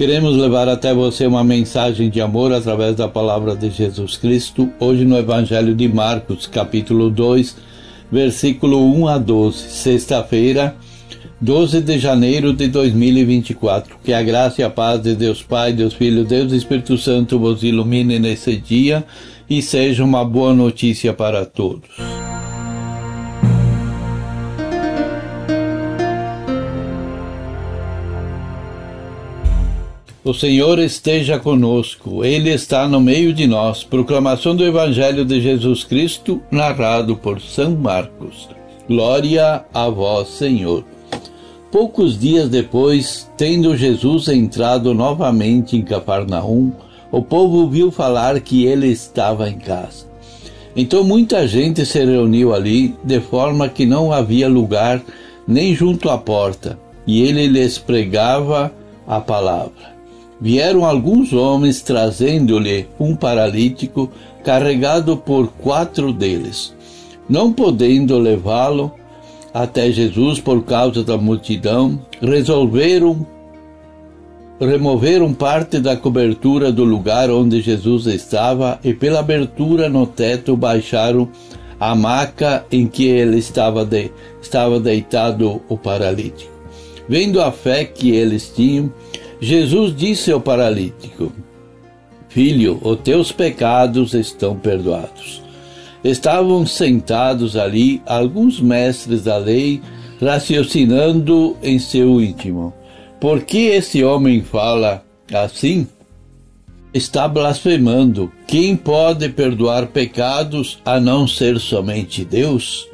Queremos levar até você uma mensagem de amor através da palavra de Jesus Cristo, hoje no Evangelho de Marcos, capítulo 2, versículo 1 a 12, sexta-feira, 12 de janeiro de 2024. Que a graça e a paz de Deus Pai, Deus Filho, Deus Espírito Santo vos ilumine nesse dia e seja uma boa notícia para todos. O Senhor esteja conosco, Ele está no meio de nós. Proclamação do Evangelho de Jesus Cristo, narrado por São Marcos. Glória a vós, Senhor. Poucos dias depois, tendo Jesus entrado novamente em Cafarnaum, o povo viu falar que ele estava em casa. Então muita gente se reuniu ali, de forma que não havia lugar nem junto à porta, e ele lhes pregava a palavra vieram alguns homens trazendo-lhe um paralítico carregado por quatro deles. Não podendo levá-lo até Jesus por causa da multidão, resolveram removeram parte da cobertura do lugar onde Jesus estava e pela abertura no teto baixaram a maca em que ele estava, de, estava deitado o paralítico. Vendo a fé que eles tinham, Jesus disse ao paralítico: Filho, os teus pecados estão perdoados. Estavam sentados ali alguns mestres da lei, raciocinando em seu íntimo: Por que esse homem fala assim? Está blasfemando. Quem pode perdoar pecados a não ser somente Deus?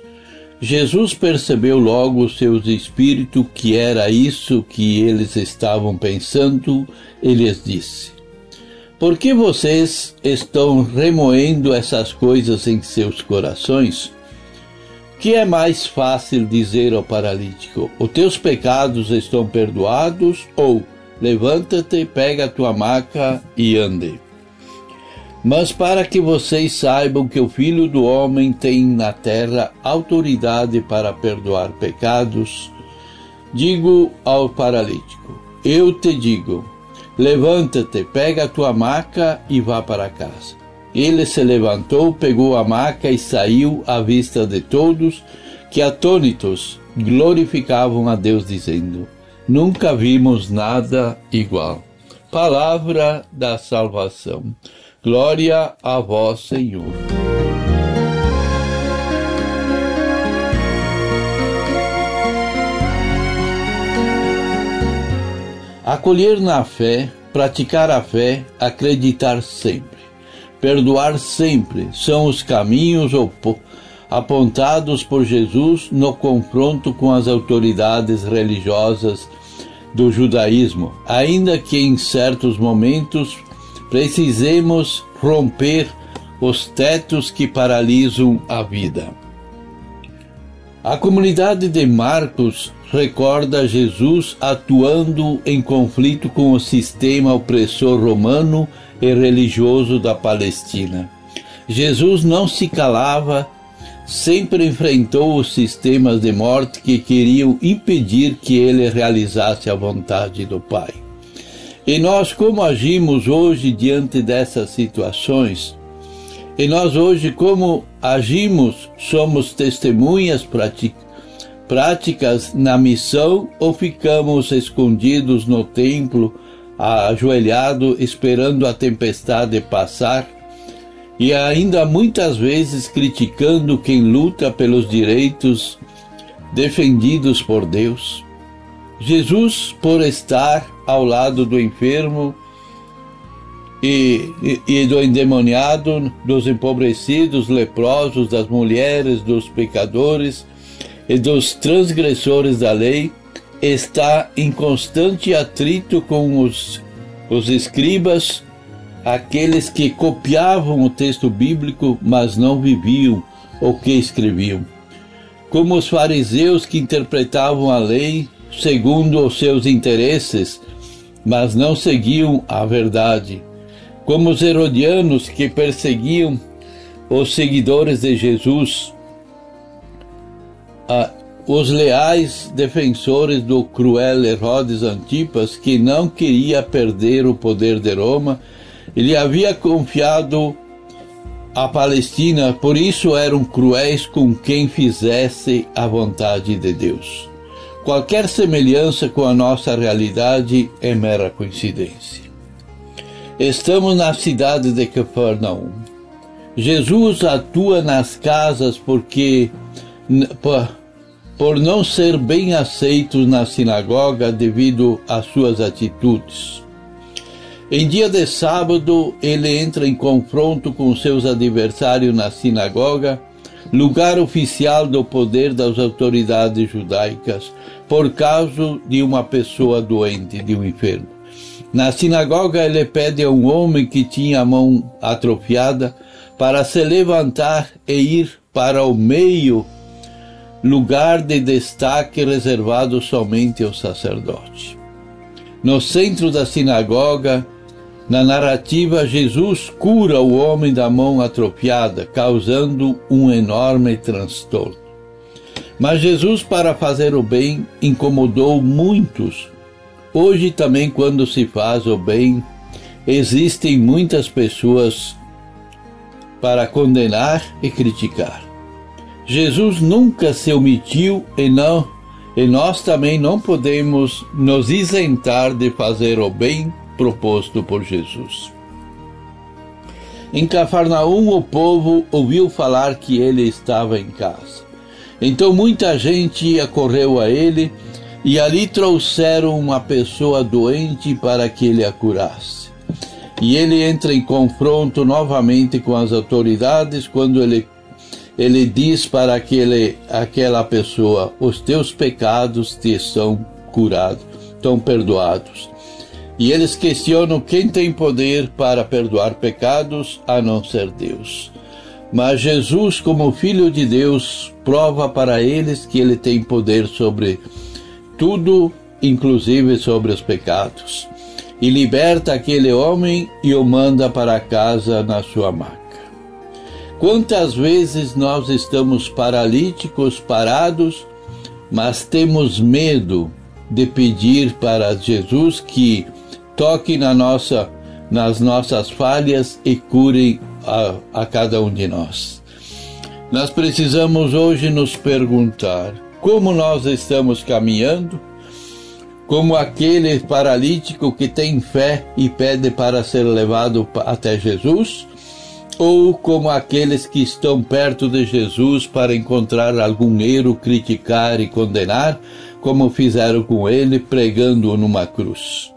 Jesus percebeu logo o seu espírito que era isso que eles estavam pensando e lhes disse: Por que vocês estão remoendo essas coisas em seus corações? Que é mais fácil dizer ao paralítico: Os teus pecados estão perdoados? Ou levanta-te, pega a tua maca e ande. Mas para que vocês saibam que o Filho do Homem tem na terra autoridade para perdoar pecados, digo ao paralítico: Eu te digo, levanta-te, pega a tua maca e vá para casa. Ele se levantou, pegou a maca e saiu à vista de todos, que atônitos glorificavam a Deus, dizendo: Nunca vimos nada igual. Palavra da salvação. Glória a vós, Senhor. Acolher na fé, praticar a fé, acreditar sempre, perdoar sempre são os caminhos apontados por Jesus no confronto com as autoridades religiosas do judaísmo, ainda que em certos momentos precisemos romper os tetos que paralisam a vida. A comunidade de Marcos recorda Jesus atuando em conflito com o sistema opressor romano e religioso da Palestina. Jesus não se calava, sempre enfrentou os sistemas de morte que queriam impedir que ele realizasse a vontade do Pai. E nós, como agimos hoje diante dessas situações? E nós hoje, como agimos, somos testemunhas práticas na missão ou ficamos escondidos no templo, ajoelhado, esperando a tempestade passar? E ainda muitas vezes criticando quem luta pelos direitos defendidos por Deus. Jesus, por estar ao lado do enfermo e, e, e, do endemoniado, dos empobrecidos, leprosos, das mulheres, dos pecadores e dos transgressores da lei, está em constante atrito com os, os escribas, aqueles que copiavam o texto bíblico, mas não viviam o que escreviam. Como os fariseus que interpretavam a lei segundo os seus interesses, mas não seguiam a verdade. Como os herodianos que perseguiam os seguidores de Jesus, os leais defensores do cruel Herodes Antipas, que não queria perder o poder de Roma, ele havia confiado a Palestina, por isso eram cruéis com quem fizesse a vontade de Deus. Qualquer semelhança com a nossa realidade é mera coincidência. Estamos na cidade de Cafarnaum. Jesus atua nas casas porque por, não ser bem aceito na sinagoga devido às suas atitudes. Em dia de sábado, ele entra em confronto com seus adversários na sinagoga lugar oficial do poder das autoridades judaicas, por causa de uma pessoa doente, de um enfermo. Na sinagoga, ele pede a um homem que tinha a mão atrofiada para se levantar e ir para o meio, lugar de destaque reservado somente ao sacerdote. No centro da sinagoga, na narrativa, Jesus cura o homem da mão atrofiada, causando um enorme transtorno. Mas Jesus, para fazer o bem, incomodou muitos. Hoje também, quando se faz o bem, existem muitas pessoas para condenar e criticar. Jesus nunca se omitiu e não e nós também não podemos nos isentar de fazer o bem proposto por Jesus. Em Cafarnaum, o povo ouviu falar que ele estava em casa. Então muita gente acorreu a ele e ali trouxeram uma pessoa doente para que ele a curasse. E ele entra em confronto novamente com as autoridades quando ele, ele diz para aquele, aquela pessoa: Os teus pecados te são curados, estão perdoados. E eles questionam quem tem poder para perdoar pecados a não ser Deus. Mas Jesus, como Filho de Deus, prova para eles que ele tem poder sobre tudo, inclusive sobre os pecados. E liberta aquele homem e o manda para casa na sua maca. Quantas vezes nós estamos paralíticos, parados, mas temos medo de pedir para Jesus que toque na nossa, nas nossas falhas e cure a, a cada um de nós. Nós precisamos hoje nos perguntar como nós estamos caminhando, como aquele paralítico que tem fé e pede para ser levado até Jesus, ou como aqueles que estão perto de Jesus para encontrar algum erro, criticar e condenar, como fizeram com ele pregando numa cruz.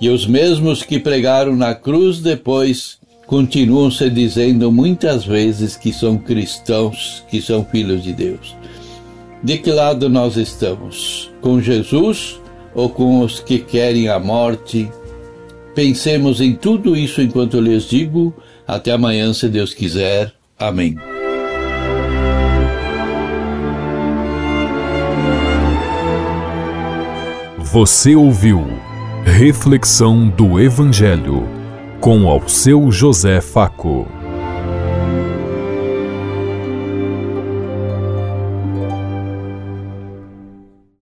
E os mesmos que pregaram na cruz depois continuam se dizendo muitas vezes que são cristãos, que são filhos de Deus. De que lado nós estamos? Com Jesus ou com os que querem a morte? Pensemos em tudo isso enquanto lhes digo. Até amanhã, se Deus quiser. Amém. Você ouviu Reflexão do Evangelho com ao seu José Faco.